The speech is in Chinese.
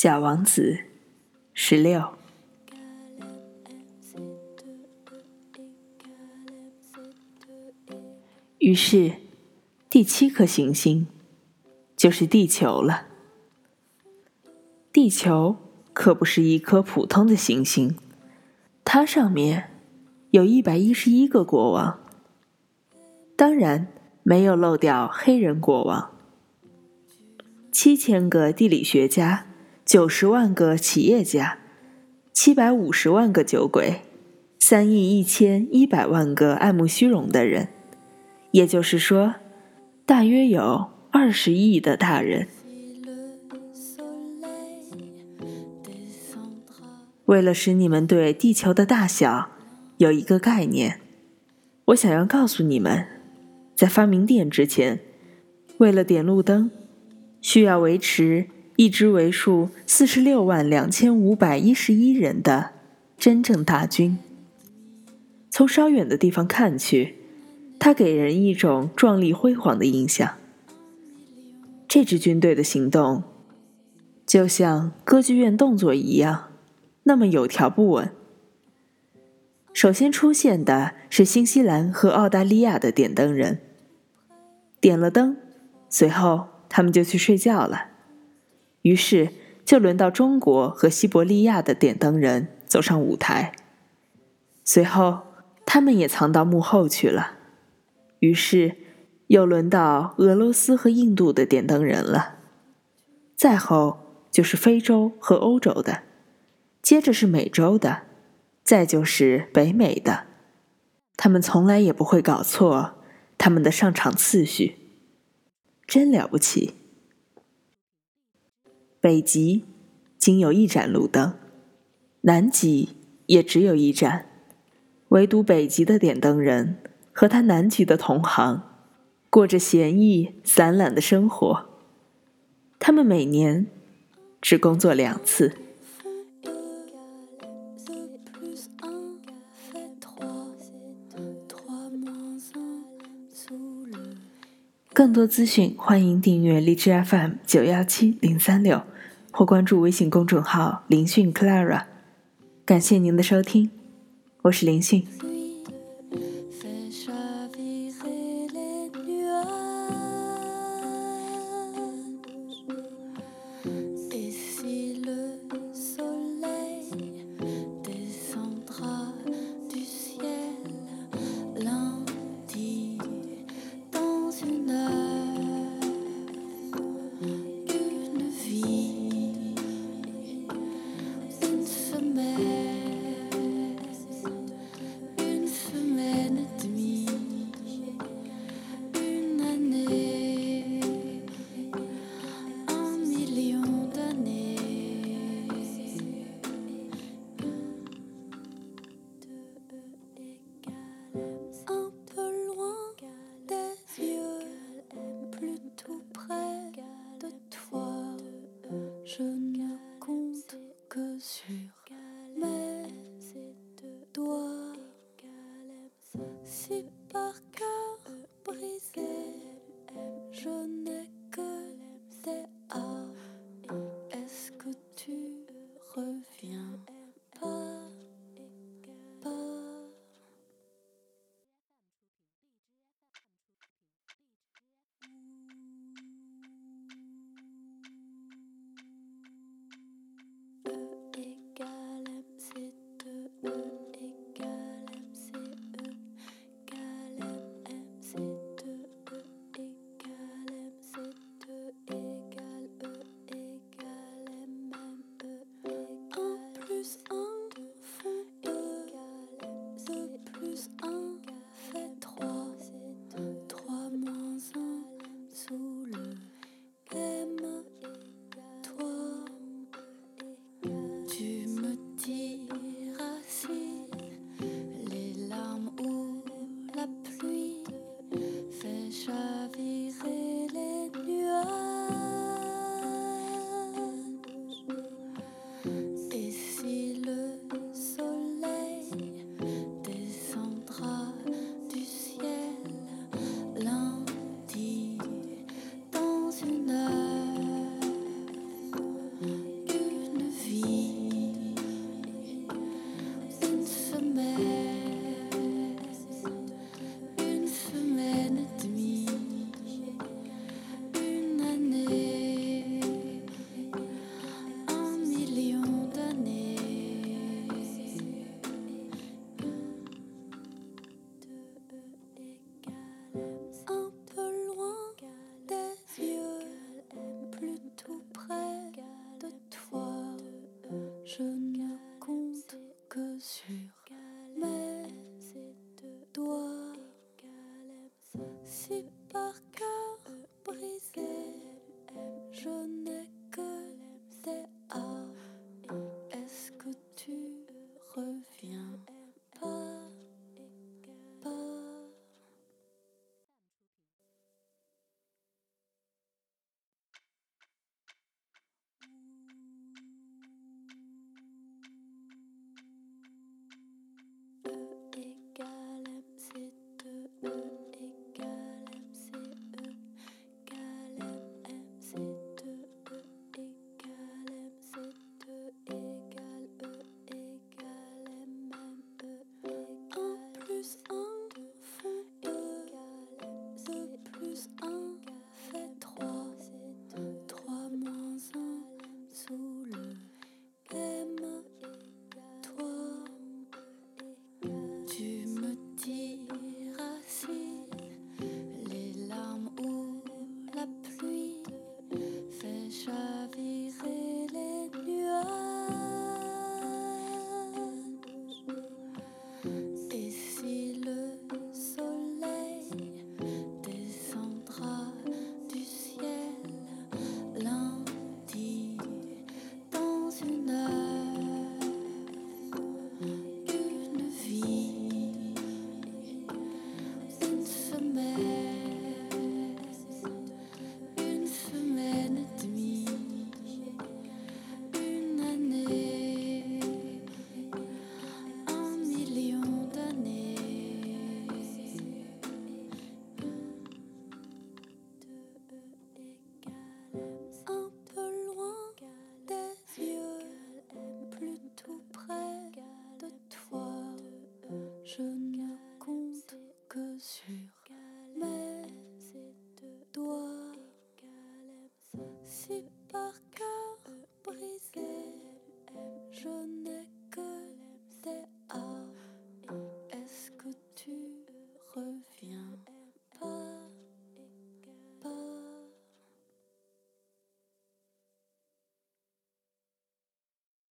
小王子，十六。于是，第七颗行星就是地球了。地球可不是一颗普通的行星，它上面有一百一十一个国王，当然没有漏掉黑人国王。七千个地理学家，九十万个企业家，七百五十万个酒鬼，三亿一千一百万个爱慕虚荣的人。也就是说，大约有二十亿的大人。为了使你们对地球的大小有一个概念，我想要告诉你们，在发明电之前，为了点路灯，需要维持一支为数四十六万两千五百一十一人的真正大军。从稍远的地方看去。它给人一种壮丽辉煌的印象。这支军队的行动，就像歌剧院动作一样，那么有条不紊。首先出现的是新西兰和澳大利亚的点灯人，点了灯，随后他们就去睡觉了。于是就轮到中国和西伯利亚的点灯人走上舞台，随后他们也藏到幕后去了。于是，又轮到俄罗斯和印度的点灯人了，再后就是非洲和欧洲的，接着是美洲的，再就是北美的。他们从来也不会搞错他们的上场次序，真了不起。北极仅有一盏路灯，南极也只有一盏，唯独北极的点灯人。和他南极的同行，过着闲逸散懒的生活。他们每年只工作两次。更多资讯，欢迎订阅荔枝 FM 九幺七零三六，或关注微信公众号“林讯 Clara”。感谢您的收听，我是林讯。je ne 着你。